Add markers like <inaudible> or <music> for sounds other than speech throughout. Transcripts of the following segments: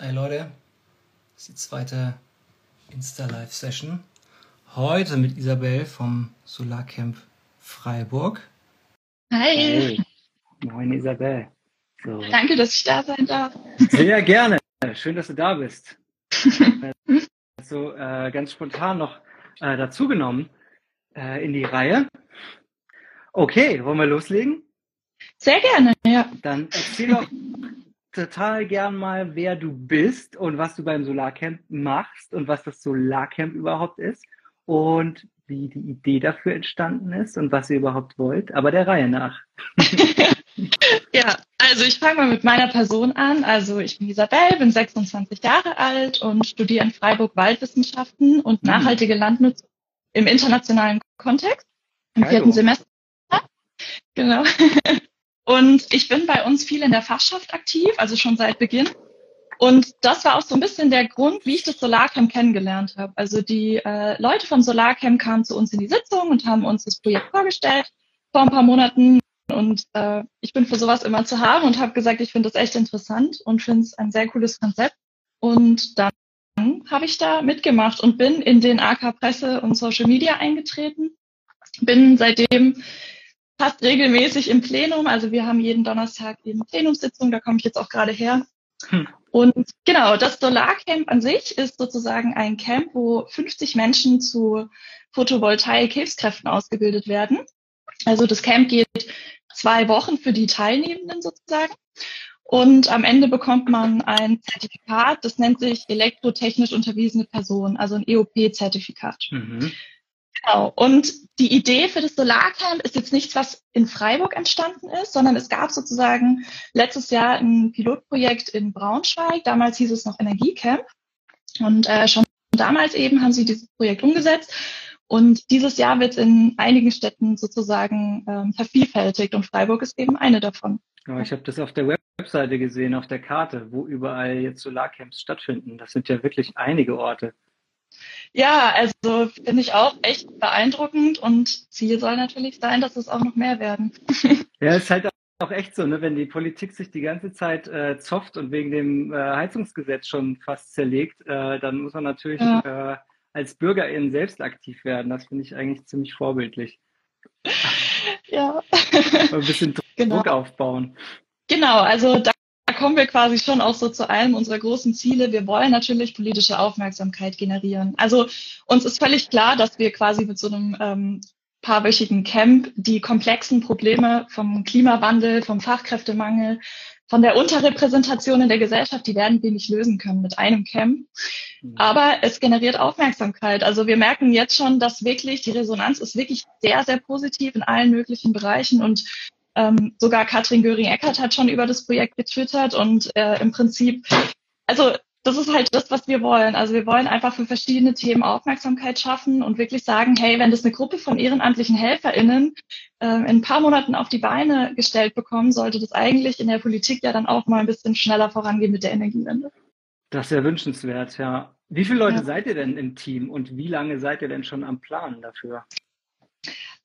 Hey Leute, das ist die zweite Insta-Live-Session. Heute mit Isabel vom Solarcamp Freiburg. Hi. Hey. Moin Isabel. So. Danke, dass ich da sein darf. Sehr gerne. Schön, dass du da bist. <laughs> so äh, ganz spontan noch äh, dazugenommen äh, in die Reihe. Okay, wollen wir loslegen? Sehr gerne, ja. Dann erzähl doch total gern mal, wer du bist und was du beim Solarcamp machst und was das Solarcamp überhaupt ist und wie die Idee dafür entstanden ist und was ihr überhaupt wollt, aber der Reihe nach. <laughs> ja, also ich fange mal mit meiner Person an. Also ich bin Isabel, bin 26 Jahre alt und studiere in Freiburg Waldwissenschaften und mhm. nachhaltige Landnutzung im internationalen Kontext im vierten Semester. Genau. <laughs> Und ich bin bei uns viel in der Fachschaft aktiv, also schon seit Beginn. Und das war auch so ein bisschen der Grund, wie ich das Solarcamp kennengelernt habe. Also die äh, Leute vom Solarcamp kamen zu uns in die Sitzung und haben uns das Projekt vorgestellt vor ein paar Monaten. Und äh, ich bin für sowas immer zu haben und habe gesagt, ich finde das echt interessant und finde es ein sehr cooles Konzept. Und dann habe ich da mitgemacht und bin in den AK Presse und Social Media eingetreten. Bin seitdem fast regelmäßig im Plenum. Also wir haben jeden Donnerstag eben Plenumssitzung, da komme ich jetzt auch gerade her. Hm. Und genau, das Solarcamp an sich ist sozusagen ein Camp, wo 50 Menschen zu Photovoltaik-Hilfskräften ausgebildet werden. Also das Camp geht zwei Wochen für die Teilnehmenden sozusagen. Und am Ende bekommt man ein Zertifikat, das nennt sich elektrotechnisch unterwiesene Person, also ein EOP-Zertifikat. Mhm. Genau. Und die Idee für das Solarcamp ist jetzt nichts, was in Freiburg entstanden ist, sondern es gab sozusagen letztes Jahr ein Pilotprojekt in Braunschweig. Damals hieß es noch Energiecamp. Und äh, schon damals eben haben sie dieses Projekt umgesetzt. Und dieses Jahr wird in einigen Städten sozusagen ähm, vervielfältigt und Freiburg ist eben eine davon. Ja, ich habe das auf der Webseite gesehen, auf der Karte, wo überall jetzt Solarcamps stattfinden. Das sind ja wirklich einige Orte. Ja, also finde ich auch echt beeindruckend und Ziel soll natürlich sein, dass es auch noch mehr werden. <laughs> Ja, ist halt auch echt so, ne? wenn die Politik sich die ganze Zeit äh, zofft und wegen dem äh, Heizungsgesetz schon fast zerlegt, äh, dann muss man natürlich ja. äh, als BürgerInnen selbst aktiv werden. Das finde ich eigentlich ziemlich vorbildlich. Ja. Ein bisschen <laughs> Druck genau. aufbauen. Genau, also da kommen wir quasi schon auch so zu einem unserer großen Ziele. Wir wollen natürlich politische Aufmerksamkeit generieren. Also uns ist völlig klar, dass wir quasi mit so einem ähm, paarwöchigen Camp die komplexen Probleme vom Klimawandel, vom Fachkräftemangel, von der Unterrepräsentation in der Gesellschaft, die werden wir nicht lösen können mit einem Camp. Mhm. Aber es generiert Aufmerksamkeit. Also wir merken jetzt schon, dass wirklich die Resonanz ist wirklich sehr, sehr positiv in allen möglichen Bereichen und ähm, sogar Katrin Göring-Eckert hat schon über das Projekt getwittert und äh, im Prinzip, also das ist halt das, was wir wollen. Also wir wollen einfach für verschiedene Themen Aufmerksamkeit schaffen und wirklich sagen, hey, wenn das eine Gruppe von ehrenamtlichen HelferInnen äh, in ein paar Monaten auf die Beine gestellt bekommen, sollte das eigentlich in der Politik ja dann auch mal ein bisschen schneller vorangehen mit der Energiewende. Das ist ja wünschenswert, ja. Wie viele Leute ja. seid ihr denn im Team und wie lange seid ihr denn schon am Plan dafür?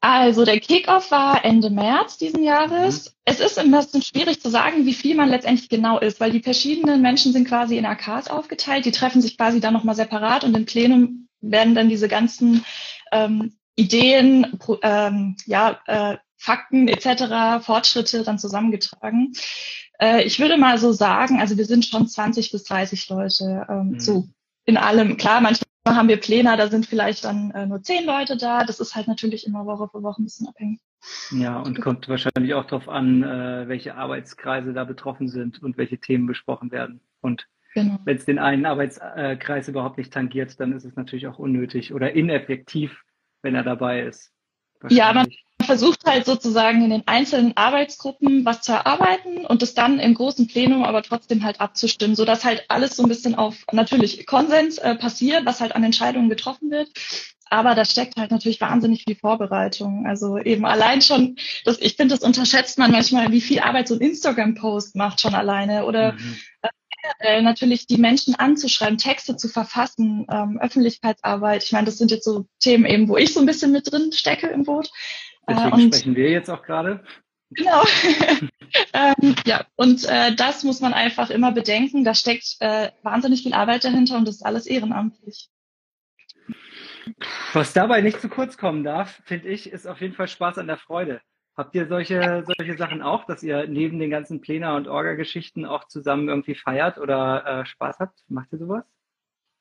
Also der Kickoff war Ende März diesen Jahres. Mhm. Es ist ein bisschen schwierig zu sagen, wie viel man letztendlich genau ist, weil die verschiedenen Menschen sind quasi in AKs aufgeteilt. Die treffen sich quasi dann nochmal separat und im Plenum werden dann diese ganzen ähm, Ideen, ähm, ja, äh, Fakten etc., Fortschritte dann zusammengetragen. Äh, ich würde mal so sagen, also wir sind schon 20 bis 30 Leute, ähm, mhm. so in allem. Klar, manchmal haben wir Pläne, da sind vielleicht dann äh, nur zehn Leute da. Das ist halt natürlich immer Woche für Woche ein bisschen abhängig. Ja, und kommt wahrscheinlich auch darauf an, äh, welche Arbeitskreise da betroffen sind und welche Themen besprochen werden. Und genau. wenn es den einen Arbeitskreis überhaupt nicht tangiert, dann ist es natürlich auch unnötig oder ineffektiv, wenn er dabei ist. Ja, man versucht halt sozusagen in den einzelnen Arbeitsgruppen was zu erarbeiten und es dann im großen Plenum aber trotzdem halt abzustimmen, so dass halt alles so ein bisschen auf natürlich Konsens äh, passiert, was halt an Entscheidungen getroffen wird. Aber da steckt halt natürlich wahnsinnig viel Vorbereitung. Also eben allein schon, das, ich finde, das unterschätzt man manchmal, wie viel Arbeit so ein Instagram-Post macht schon alleine oder mhm. äh, natürlich die Menschen anzuschreiben, Texte zu verfassen, ähm, Öffentlichkeitsarbeit. Ich meine, das sind jetzt so Themen eben, wo ich so ein bisschen mit drin stecke im Boot. Deswegen äh, sprechen wir jetzt auch gerade. Genau. <laughs> ähm, ja, und äh, das muss man einfach immer bedenken. Da steckt äh, wahnsinnig viel Arbeit dahinter und das ist alles ehrenamtlich. Was dabei nicht zu kurz kommen darf, finde ich, ist auf jeden Fall Spaß an der Freude. Habt ihr solche, solche Sachen auch, dass ihr neben den ganzen Pläne und Orga-Geschichten auch zusammen irgendwie feiert oder äh, Spaß habt? Macht ihr sowas?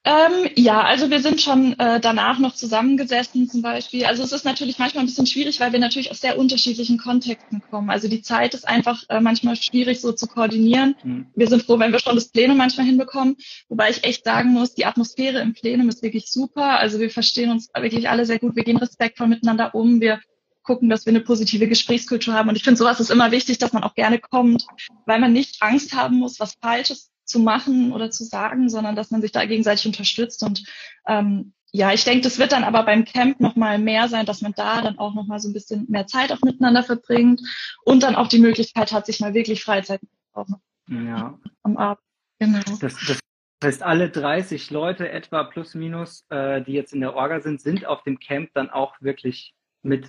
Ähm, ja, also wir sind schon äh, danach noch zusammengesessen zum Beispiel. Also es ist natürlich manchmal ein bisschen schwierig, weil wir natürlich aus sehr unterschiedlichen Kontexten kommen. Also die Zeit ist einfach äh, manchmal schwierig so zu koordinieren. Mhm. Wir sind froh, wenn wir schon das Plenum manchmal hinbekommen. Wobei ich echt sagen muss, die Atmosphäre im Plenum ist wirklich super. Also wir verstehen uns wirklich alle sehr gut. Wir gehen respektvoll miteinander um. Wir gucken, dass wir eine positive Gesprächskultur haben. Und ich finde, sowas ist immer wichtig, dass man auch gerne kommt, weil man nicht Angst haben muss, was Falsches zu machen oder zu sagen, sondern dass man sich da gegenseitig unterstützt. Und ähm, ja, ich denke, das wird dann aber beim Camp nochmal mehr sein, dass man da dann auch nochmal so ein bisschen mehr Zeit auch miteinander verbringt und dann auch die Möglichkeit hat, sich mal wirklich Freizeit auch ja. am Abend. Genau. Das, das heißt, alle 30 Leute etwa plus minus, äh, die jetzt in der Orga sind, sind auf dem Camp dann auch wirklich mit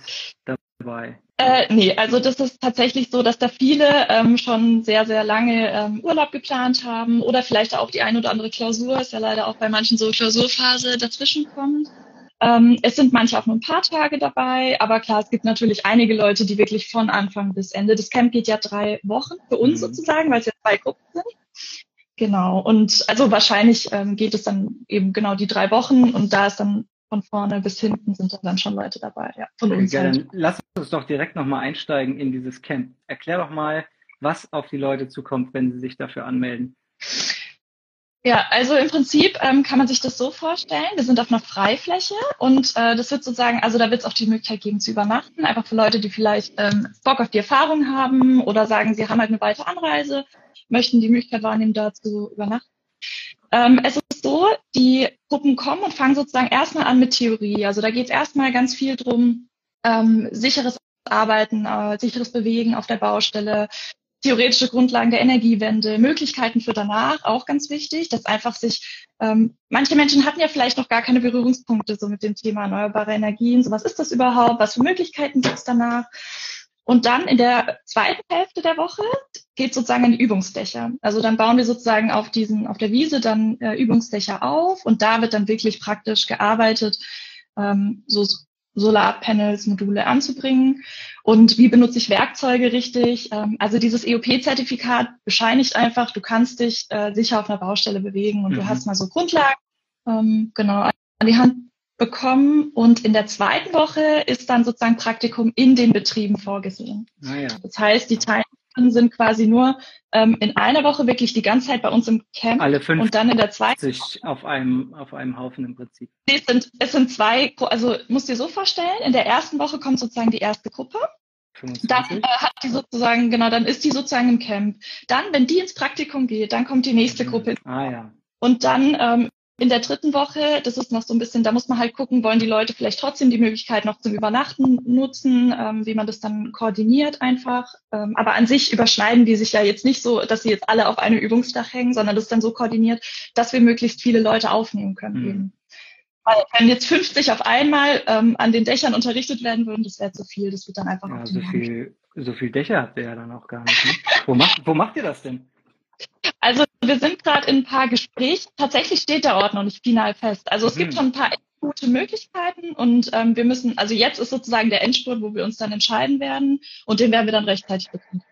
dabei? Äh, nee, also das ist tatsächlich so, dass da viele ähm, schon sehr, sehr lange ähm, Urlaub geplant haben oder vielleicht auch die ein oder andere Klausur, ist ja leider auch bei manchen so Klausurphase dazwischen kommt. Ähm, es sind manche auch nur ein paar Tage dabei, aber klar, es gibt natürlich einige Leute, die wirklich von Anfang bis Ende. Das Camp geht ja drei Wochen für uns mhm. sozusagen, weil es ja zwei Gruppen sind. Genau. Und also wahrscheinlich ähm, geht es dann eben genau die drei Wochen und da ist dann von vorne bis hinten sind dann schon Leute dabei. Ja, von uns ja, halt. Lass uns doch direkt nochmal einsteigen in dieses Camp. Erklär doch mal, was auf die Leute zukommt, wenn sie sich dafür anmelden. Ja, also im Prinzip ähm, kann man sich das so vorstellen. Wir sind auf einer Freifläche und äh, das wird sozusagen, also da wird es auch die Möglichkeit geben zu übernachten, einfach für Leute, die vielleicht ähm, Bock auf die Erfahrung haben oder sagen, sie haben halt eine weite Anreise, möchten die Möglichkeit wahrnehmen, da zu übernachten. Ähm, es ist so, die Gruppen kommen und fangen sozusagen erstmal an mit Theorie. Also da geht es erstmal ganz viel drum, ähm, sicheres Arbeiten, äh, sicheres Bewegen auf der Baustelle, theoretische Grundlagen der Energiewende, Möglichkeiten für danach, auch ganz wichtig, dass einfach sich, ähm, manche Menschen hatten ja vielleicht noch gar keine Berührungspunkte so mit dem Thema erneuerbare Energien, so was ist das überhaupt, was für Möglichkeiten gibt es danach und dann in der zweiten Hälfte der Woche geht sozusagen in die Übungsdächer. Also dann bauen wir sozusagen auf diesen, auf der Wiese dann äh, Übungsdächer auf und da wird dann wirklich praktisch gearbeitet, ähm, so Solarpanels, Module anzubringen. Und wie benutze ich Werkzeuge richtig? Ähm, also dieses EOP-Zertifikat bescheinigt einfach, du kannst dich äh, sicher auf einer Baustelle bewegen und mhm. du hast mal so Grundlagen ähm, genau an die Hand bekommen und in der zweiten Woche ist dann sozusagen Praktikum in den Betrieben vorgesehen. Ah, ja. Das heißt, die Teilnehmer sind quasi nur ähm, in einer Woche wirklich die ganze Zeit bei uns im Camp Alle fünf und dann in der zweiten auf einem auf einem Haufen im Prinzip. Es sind es sind zwei, also musst dir so vorstellen, in der ersten Woche kommt sozusagen die erste Gruppe. 25. Dann äh, hat die sozusagen, genau, dann ist die sozusagen im Camp. Dann, wenn die ins Praktikum geht, dann kommt die nächste mhm. Gruppe. Ah ja. Und dann ähm, in der dritten Woche, das ist noch so ein bisschen, da muss man halt gucken, wollen die Leute vielleicht trotzdem die Möglichkeit noch zum Übernachten nutzen, ähm, wie man das dann koordiniert einfach. Ähm, aber an sich überschneiden die sich ja jetzt nicht so, dass sie jetzt alle auf einem Übungsdach hängen, sondern das ist dann so koordiniert, dass wir möglichst viele Leute aufnehmen können. Mhm. Weil wenn jetzt 50 auf einmal ähm, an den Dächern unterrichtet werden würden, das wäre zu viel. Das wird dann einfach. Ja, so viel, so viel Dächer habt ihr ja dann auch gar nicht. Ne? wo, macht, wo macht ihr das denn? Also wir sind gerade in ein paar Gesprächen. Tatsächlich steht der Ort noch nicht final fest. Also es mhm. gibt schon ein paar gute Möglichkeiten und ähm, wir müssen, also jetzt ist sozusagen der Endspurt, wo wir uns dann entscheiden werden und den werden wir dann rechtzeitig bekommen.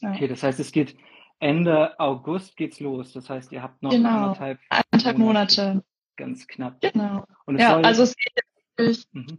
Ja. Okay, das heißt, es geht Ende August geht's los. Das heißt, ihr habt noch genau. anderthalb, anderthalb Monate. Monate. Ganz knapp. Genau. Und es ja, soll, also es geht jetzt mhm.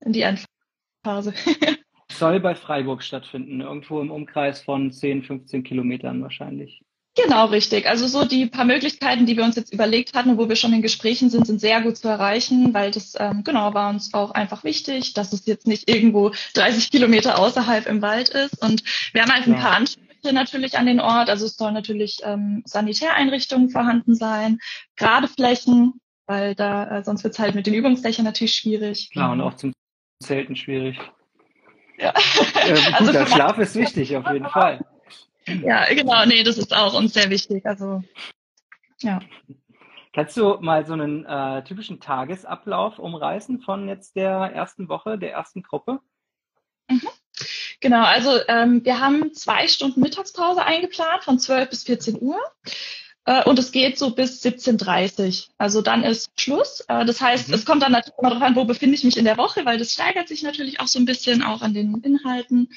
in die Endphase. <laughs> soll bei Freiburg stattfinden, irgendwo im Umkreis von 10, 15 Kilometern wahrscheinlich. Genau, richtig. Also so die paar Möglichkeiten, die wir uns jetzt überlegt hatten und wo wir schon in Gesprächen sind, sind sehr gut zu erreichen, weil das ähm, genau war uns auch einfach wichtig, dass es jetzt nicht irgendwo 30 Kilometer außerhalb im Wald ist. Und wir haben halt ein ja. paar Ansprüche natürlich an den Ort. Also es sollen natürlich ähm, Sanitäreinrichtungen vorhanden sein, gerade Flächen, weil da äh, sonst wird es halt mit den Übungsdächern natürlich schwierig. Klar, und auch zum Zelten schwierig. Ja. Äh, <laughs> gut, also Schlaf ist wichtig, auf jeden Fall. Ja, genau, nee, das ist auch uns sehr wichtig. Also, ja. Kannst du mal so einen äh, typischen Tagesablauf umreißen von jetzt der ersten Woche, der ersten Gruppe? Mhm. Genau, also ähm, wir haben zwei Stunden Mittagspause eingeplant von 12 bis 14 Uhr. Äh, und es geht so bis 17.30 Also dann ist Schluss. Äh, das heißt, mhm. es kommt dann natürlich immer darauf an, wo befinde ich mich in der Woche, weil das steigert sich natürlich auch so ein bisschen auch an den Inhalten.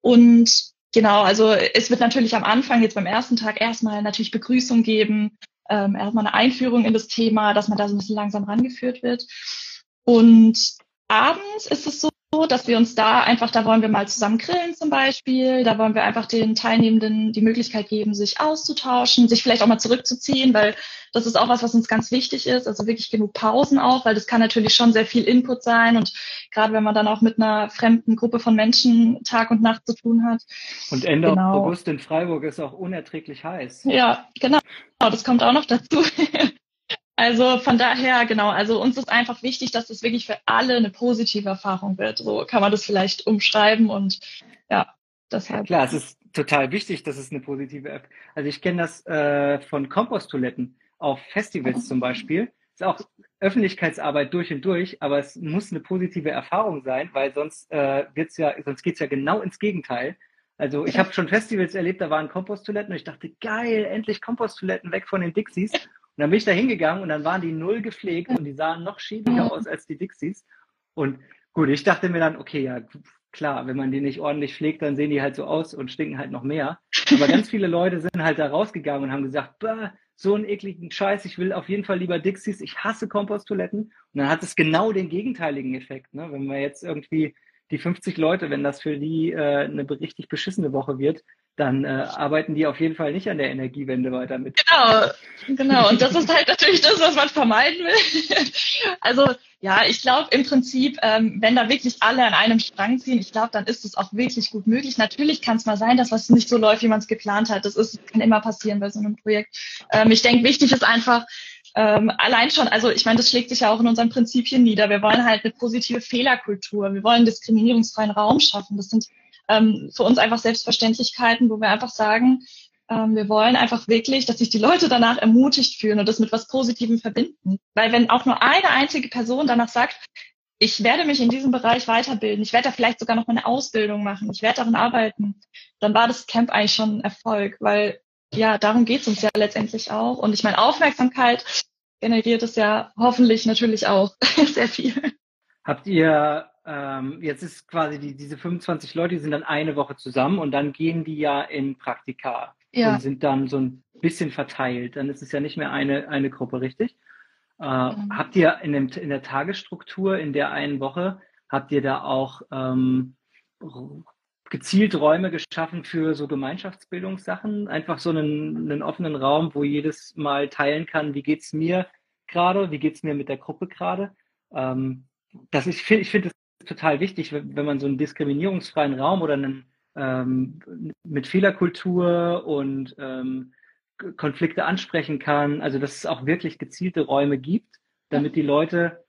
Und genau, also es wird natürlich am Anfang jetzt beim ersten Tag erstmal natürlich Begrüßung geben, ähm, erstmal eine Einführung in das Thema, dass man da so ein bisschen langsam rangeführt wird. Und abends ist es so, dass wir uns da einfach, da wollen wir mal zusammen grillen zum Beispiel, da wollen wir einfach den Teilnehmenden die Möglichkeit geben, sich auszutauschen, sich vielleicht auch mal zurückzuziehen, weil das ist auch was, was uns ganz wichtig ist, also wirklich genug Pausen auch, weil das kann natürlich schon sehr viel Input sein und gerade wenn man dann auch mit einer fremden Gruppe von Menschen Tag und Nacht zu tun hat. Und Ende genau. August in Freiburg ist auch unerträglich heiß. Ja, genau, das kommt auch noch dazu. <laughs> Also von daher, genau, also uns ist einfach wichtig, dass es wirklich für alle eine positive Erfahrung wird. So kann man das vielleicht umschreiben und ja, deshalb. Klar, es ist total wichtig, dass es eine positive App. Also ich kenne das äh, von Komposttoiletten auf Festivals zum Beispiel. Ist auch Öffentlichkeitsarbeit durch und durch, aber es muss eine positive Erfahrung sein, weil sonst äh, wird's ja, sonst geht's ja genau ins Gegenteil. Also ich habe schon Festivals erlebt, da waren Komposttoiletten und ich dachte, geil, endlich Komposttoiletten weg von den Dixies. Und dann bin ich da hingegangen und dann waren die null gepflegt und die sahen noch schäbiger aus als die Dixies. Und gut, ich dachte mir dann, okay, ja, klar, wenn man die nicht ordentlich pflegt, dann sehen die halt so aus und stinken halt noch mehr. Aber <laughs> ganz viele Leute sind halt da rausgegangen und haben gesagt, so einen ekligen Scheiß, ich will auf jeden Fall lieber Dixies, ich hasse Komposttoiletten. Und dann hat es genau den gegenteiligen Effekt. Ne? Wenn man jetzt irgendwie die 50 Leute, wenn das für die äh, eine richtig beschissene Woche wird, dann äh, arbeiten die auf jeden Fall nicht an der Energiewende weiter mit. Genau, genau. Und das ist halt natürlich das, was man vermeiden will. <laughs> also ja, ich glaube im Prinzip, ähm, wenn da wirklich alle an einem Strang ziehen, ich glaube, dann ist es auch wirklich gut möglich. Natürlich kann es mal sein, dass was nicht so läuft, wie man es geplant hat. Das ist, kann immer passieren bei so einem Projekt. Ähm, ich denke, wichtig ist einfach, ähm, allein schon, also ich meine, das schlägt sich ja auch in unseren Prinzipien nieder. Wir wollen halt eine positive Fehlerkultur. Wir wollen diskriminierungsfreien Raum schaffen. Das sind ähm, für uns einfach Selbstverständlichkeiten, wo wir einfach sagen, ähm, wir wollen einfach wirklich, dass sich die Leute danach ermutigt fühlen und das mit was Positivem verbinden. Weil wenn auch nur eine einzige Person danach sagt, ich werde mich in diesem Bereich weiterbilden, ich werde da vielleicht sogar noch mal eine Ausbildung machen, ich werde darin arbeiten, dann war das Camp eigentlich schon ein Erfolg, weil ja, darum geht es uns ja letztendlich auch. Und ich meine, Aufmerksamkeit generiert es ja hoffentlich natürlich auch <laughs> sehr viel. Habt ihr ähm, jetzt ist quasi die, diese 25 Leute, die sind dann eine Woche zusammen und dann gehen die ja in Praktika ja. und sind dann so ein bisschen verteilt. Dann ist es ja nicht mehr eine, eine Gruppe, richtig? Äh, mhm. Habt ihr in, dem, in der Tagesstruktur in der einen Woche, habt ihr da auch ähm, gezielt Räume geschaffen für so Gemeinschaftsbildungssachen? Einfach so einen, einen offenen Raum, wo jedes Mal teilen kann, wie geht's mir gerade, wie geht's mir mit der Gruppe gerade? Ähm, das ich finde, ich finde total wichtig, wenn man so einen diskriminierungsfreien Raum oder einen ähm, mit Fehlerkultur und ähm, Konflikte ansprechen kann. Also dass es auch wirklich gezielte Räume gibt, damit die Leute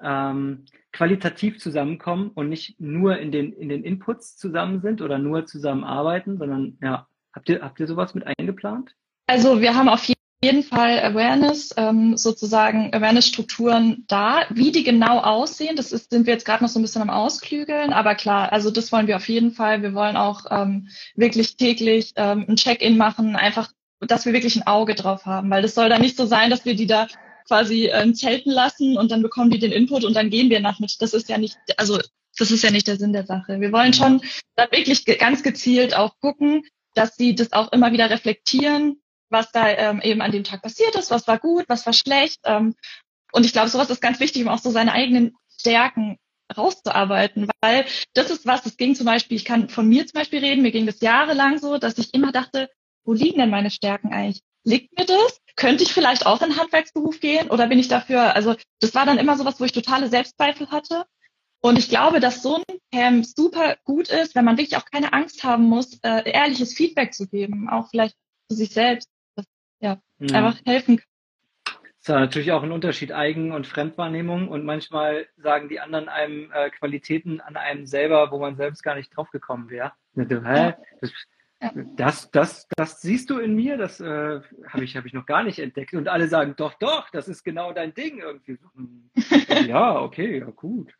ähm, qualitativ zusammenkommen und nicht nur in den in den Inputs zusammen sind oder nur zusammenarbeiten, sondern ja, habt ihr habt ihr sowas mit eingeplant? Also wir haben auf jeden jeden Fall Awareness, ähm, sozusagen Awareness-Strukturen da. Wie die genau aussehen, das ist, sind wir jetzt gerade noch so ein bisschen am Ausklügeln, aber klar, also das wollen wir auf jeden Fall. Wir wollen auch ähm, wirklich täglich ähm, ein Check-in machen, einfach, dass wir wirklich ein Auge drauf haben, weil das soll dann nicht so sein, dass wir die da quasi äh, zelten lassen und dann bekommen die den Input und dann gehen wir nach mit. Das ist ja nicht, also das ist ja nicht der Sinn der Sache. Wir wollen schon dann wirklich ganz gezielt auch gucken, dass sie das auch immer wieder reflektieren, was da ähm, eben an dem Tag passiert ist, was war gut, was war schlecht. Ähm, und ich glaube, sowas ist ganz wichtig, um auch so seine eigenen Stärken rauszuarbeiten, weil das ist was, das ging zum Beispiel, ich kann von mir zum Beispiel reden, mir ging das jahrelang so, dass ich immer dachte, wo liegen denn meine Stärken eigentlich? Liegt mir das? Könnte ich vielleicht auch in den Handwerksberuf gehen oder bin ich dafür, also das war dann immer sowas, wo ich totale Selbstzweifel hatte. Und ich glaube, dass so ein Camp super gut ist, wenn man wirklich auch keine Angst haben muss, äh, ehrliches Feedback zu geben, auch vielleicht zu sich selbst ja, mhm. einfach helfen kann. Das ist ja natürlich auch ein Unterschied, Eigen- und Fremdwahrnehmung. Und manchmal sagen die anderen einem äh, Qualitäten an einem selber, wo man selbst gar nicht drauf gekommen wäre. Hä? Das, Ja. Das, das, das siehst du in mir, das äh, habe ich, hab ich noch gar nicht entdeckt. Und alle sagen, doch, doch, das ist genau dein Ding irgendwie. <laughs> Ja, okay, ja, gut.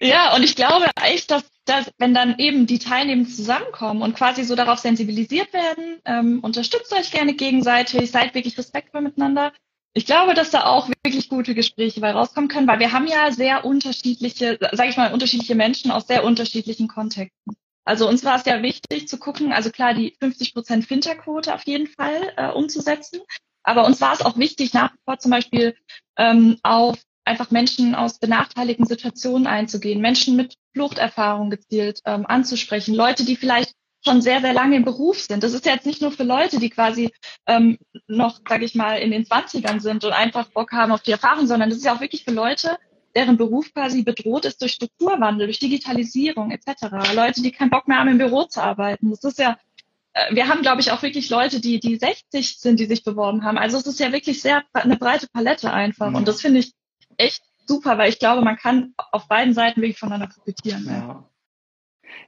Ja, und ich glaube echt, dass, dass wenn dann eben die Teilnehmer zusammenkommen und quasi so darauf sensibilisiert werden, ähm, unterstützt euch gerne gegenseitig, seid wirklich respektvoll miteinander. Ich glaube, dass da auch wirklich gute Gespräche bei rauskommen können, weil wir haben ja sehr unterschiedliche, sage ich mal, unterschiedliche Menschen aus sehr unterschiedlichen Kontexten. Also uns war es ja wichtig zu gucken, also klar, die 50 Prozent Finterquote auf jeden Fall äh, umzusetzen. Aber uns war es auch wichtig, nach wie vor zum Beispiel ähm, auf einfach Menschen aus benachteiligten Situationen einzugehen, Menschen mit Fluchterfahrung gezielt ähm, anzusprechen, Leute, die vielleicht schon sehr, sehr lange im Beruf sind. Das ist ja jetzt nicht nur für Leute, die quasi ähm, noch, sage ich mal, in den Zwanzigern sind und einfach Bock haben auf die Erfahrung, sondern das ist ja auch wirklich für Leute, deren Beruf quasi bedroht ist durch Strukturwandel, durch Digitalisierung etc. Leute, die keinen Bock mehr haben, im Büro zu arbeiten. Das ist ja, äh, wir haben, glaube ich, auch wirklich Leute, die, die 60 sind, die sich beworben haben. Also es ist ja wirklich sehr eine breite Palette einfach. Und das finde ich echt super, weil ich glaube, man kann auf beiden Seiten wirklich voneinander profitieren. Ja.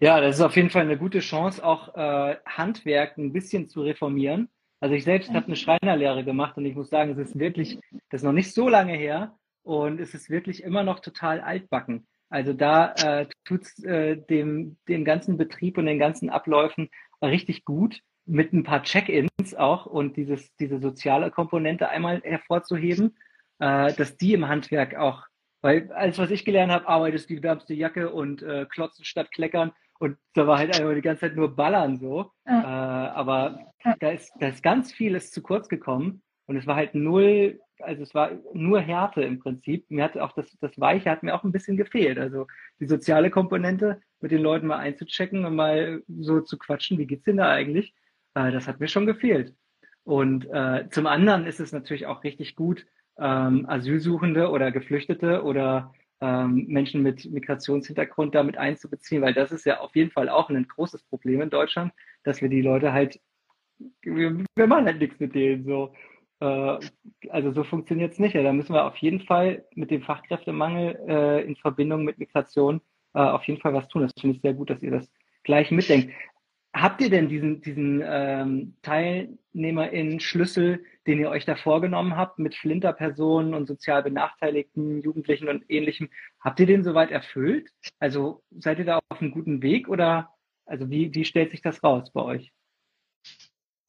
ja, das ist auf jeden Fall eine gute Chance, auch äh, Handwerk ein bisschen zu reformieren. Also ich selbst habe eine Schreinerlehre gemacht und ich muss sagen, es ist wirklich, das ist noch nicht so lange her, und es ist wirklich immer noch total altbacken. Also da äh, tut es äh, dem, dem ganzen Betrieb und den ganzen Abläufen richtig gut, mit ein paar Check-ins auch und dieses, diese soziale Komponente einmal hervorzuheben, äh, dass die im Handwerk auch, weil alles, was ich gelernt habe, arbeitest die wärmste Jacke und äh, klotzen statt kleckern und da war halt einfach die ganze Zeit nur Ballern so. Ja. Äh, aber da ist, da ist ganz vieles zu kurz gekommen und es war halt null also es war nur Härte im Prinzip. Mir hat auch das, das Weiche hat mir auch ein bisschen gefehlt. Also die soziale Komponente, mit den Leuten mal einzuchecken und mal so zu quatschen, wie geht's denn da eigentlich? Äh, das hat mir schon gefehlt. Und äh, zum anderen ist es natürlich auch richtig gut, ähm, Asylsuchende oder Geflüchtete oder ähm, Menschen mit Migrationshintergrund damit einzubeziehen, weil das ist ja auf jeden Fall auch ein großes Problem in Deutschland, dass wir die Leute halt, wir, wir machen halt nichts mit denen so. Äh, also so funktioniert es nicht. Ja, da müssen wir auf jeden Fall mit dem Fachkräftemangel äh, in Verbindung mit Migration äh, auf jeden Fall was tun. Das finde ich sehr gut, dass ihr das gleich mitdenkt. Habt ihr denn diesen, diesen ähm, TeilnehmerInnen-Schlüssel, den ihr euch da vorgenommen habt, mit Flinterpersonen und sozial benachteiligten Jugendlichen und ähnlichem, habt ihr den soweit erfüllt? Also seid ihr da auf einem guten Weg oder also wie, wie stellt sich das raus bei euch?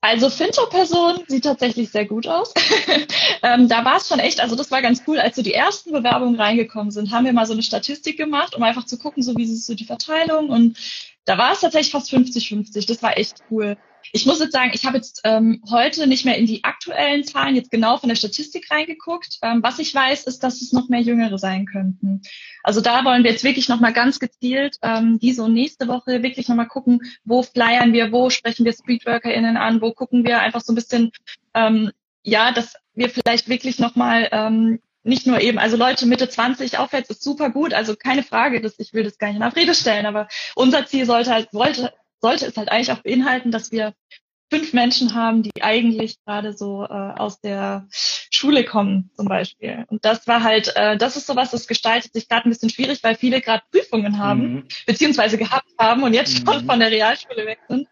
Also Finter-Person sieht tatsächlich sehr gut aus. <laughs> ähm, da war es schon echt, also das war ganz cool, als so die ersten Bewerbungen reingekommen sind, haben wir mal so eine Statistik gemacht, um einfach zu gucken, so wie ist so die Verteilung und da war es tatsächlich fast 50-50. Das war echt cool. Ich muss jetzt sagen, ich habe jetzt ähm, heute nicht mehr in die aktuellen Zahlen jetzt genau von der Statistik reingeguckt. Ähm, was ich weiß, ist, dass es noch mehr Jüngere sein könnten. Also da wollen wir jetzt wirklich nochmal ganz gezielt ähm, diese und nächste Woche wirklich nochmal gucken, wo flyern wir, wo sprechen wir StreetworkerInnen an, wo gucken wir einfach so ein bisschen, ähm, ja, dass wir vielleicht wirklich nochmal ähm, nicht nur eben, also Leute Mitte 20 aufwärts ist super gut, also keine Frage, dass ich will das gar nicht in Abrede stellen, aber unser Ziel sollte halt, wollte, sollte es halt eigentlich auch beinhalten, dass wir fünf Menschen haben, die eigentlich gerade so äh, aus der Schule kommen zum Beispiel. Und das war halt, äh, das ist sowas, das gestaltet sich gerade ein bisschen schwierig, weil viele gerade Prüfungen haben, mhm. beziehungsweise gehabt haben und jetzt schon mhm. von der Realschule weg sind.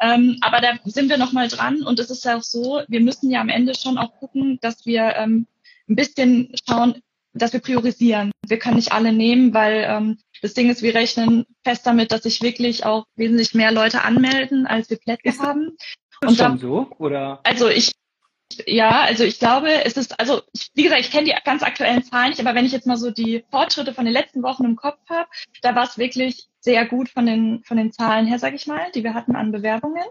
Ähm, aber da sind wir nochmal dran und es ist ja auch so, wir müssen ja am Ende schon auch gucken, dass wir ähm, ein bisschen schauen, dass wir priorisieren. Wir können nicht alle nehmen, weil ähm, das Ding ist, wir rechnen fest damit, dass sich wirklich auch wesentlich mehr Leute anmelden, als wir Plätze ist haben. Das Und schon da, so? Oder? Also ich ja, also ich glaube, es ist, also ich, wie gesagt, ich kenne die ganz aktuellen Zahlen nicht, aber wenn ich jetzt mal so die Fortschritte von den letzten Wochen im Kopf habe, da war es wirklich sehr gut von den von den Zahlen her, sage ich mal, die wir hatten an Bewerbungen.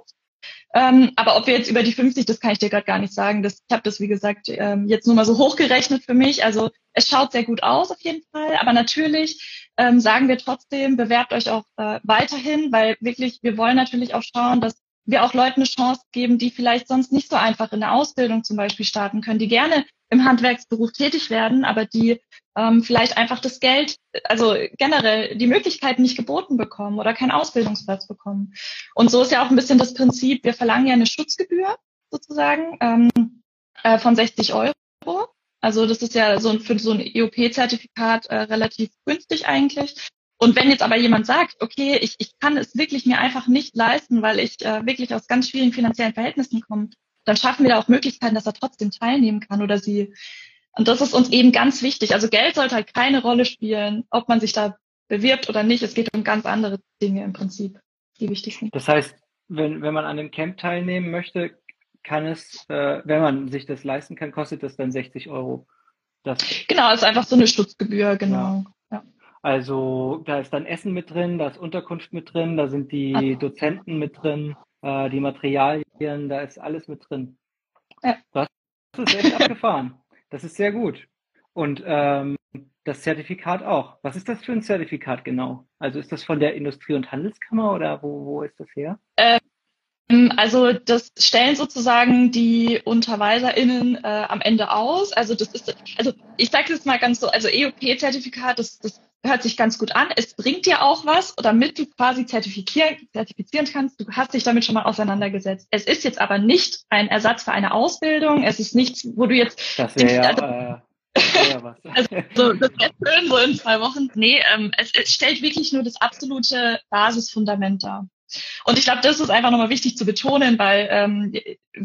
Ähm, aber ob wir jetzt über die 50, das kann ich dir gerade gar nicht sagen. Das, ich habe das, wie gesagt, ähm, jetzt nur mal so hochgerechnet für mich. Also es schaut sehr gut aus auf jeden Fall. Aber natürlich ähm, sagen wir trotzdem, bewerbt euch auch äh, weiterhin, weil wirklich, wir wollen natürlich auch schauen, dass wir auch Leuten eine Chance geben, die vielleicht sonst nicht so einfach in der Ausbildung zum Beispiel starten können, die gerne im Handwerksberuf tätig werden, aber die ähm, vielleicht einfach das Geld, also generell die Möglichkeiten nicht geboten bekommen oder keinen Ausbildungsplatz bekommen. Und so ist ja auch ein bisschen das Prinzip, wir verlangen ja eine Schutzgebühr sozusagen ähm, äh, von 60 Euro. Also das ist ja so ein, für so ein EOP-Zertifikat äh, relativ günstig eigentlich. Und wenn jetzt aber jemand sagt, okay, ich, ich kann es wirklich mir einfach nicht leisten, weil ich äh, wirklich aus ganz schwierigen finanziellen Verhältnissen komme, dann schaffen wir da auch Möglichkeiten, dass er trotzdem teilnehmen kann oder sie. Und das ist uns eben ganz wichtig. Also Geld sollte halt keine Rolle spielen, ob man sich da bewirbt oder nicht. Es geht um ganz andere Dinge im Prinzip, die wichtig sind. Das heißt, wenn, wenn man an dem Camp teilnehmen möchte, kann es, äh, wenn man sich das leisten kann, kostet das dann 60 Euro. Das, genau, ist einfach so eine Schutzgebühr, genau. Ja. Also da ist dann Essen mit drin, da ist Unterkunft mit drin, da sind die ah. Dozenten mit drin, äh, die Materialien, da ist alles mit drin. Ja. Das ist echt <laughs> abgefahren. Das ist sehr gut. Und ähm, das Zertifikat auch. Was ist das für ein Zertifikat genau? Also ist das von der Industrie- und Handelskammer oder wo, wo ist das her? Ähm, also das stellen sozusagen die UnterweiserInnen äh, am Ende aus. Also das ist, also ich sage jetzt mal ganz so, also EOP-Zertifikat, das, das hört sich ganz gut an. Es bringt dir auch was, damit du quasi zertifizieren, zertifizieren kannst. Du hast dich damit schon mal auseinandergesetzt. Es ist jetzt aber nicht ein Ersatz für eine Ausbildung. Es ist nichts, wo du jetzt. Das wäre ja, also, äh, <laughs> also, so, das wäre schön so in zwei Wochen. Nee, ähm, es, es stellt wirklich nur das absolute Basisfundament dar. Und ich glaube, das ist einfach nochmal wichtig zu betonen, weil ähm,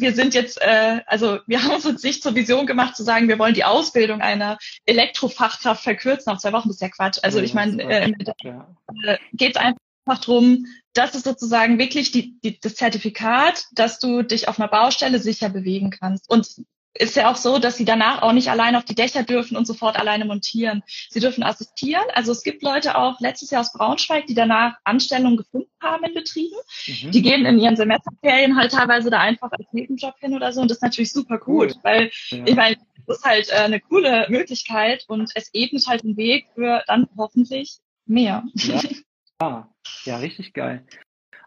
wir sind jetzt, äh, also wir haben uns jetzt nicht zur Vision gemacht zu sagen, wir wollen die Ausbildung einer Elektrofachkraft verkürzen auf zwei Wochen. Das ist ja Quatsch. Also ich meine, äh, äh, geht es einfach darum, das ist sozusagen wirklich die, die, das Zertifikat, dass du dich auf einer Baustelle sicher bewegen kannst. Und ist ja auch so, dass sie danach auch nicht allein auf die Dächer dürfen und sofort alleine montieren. Sie dürfen assistieren. Also es gibt Leute auch letztes Jahr aus Braunschweig, die danach Anstellungen gefunden haben in Betrieben. Mhm. Die gehen in ihren Semesterferien halt teilweise da einfach als Nebenjob hin oder so. Und das ist natürlich super gut, cool. weil ja. ich meine, das ist halt äh, eine coole Möglichkeit und es ebnet halt den Weg für dann hoffentlich mehr. Ja, <laughs> ah, ja richtig geil.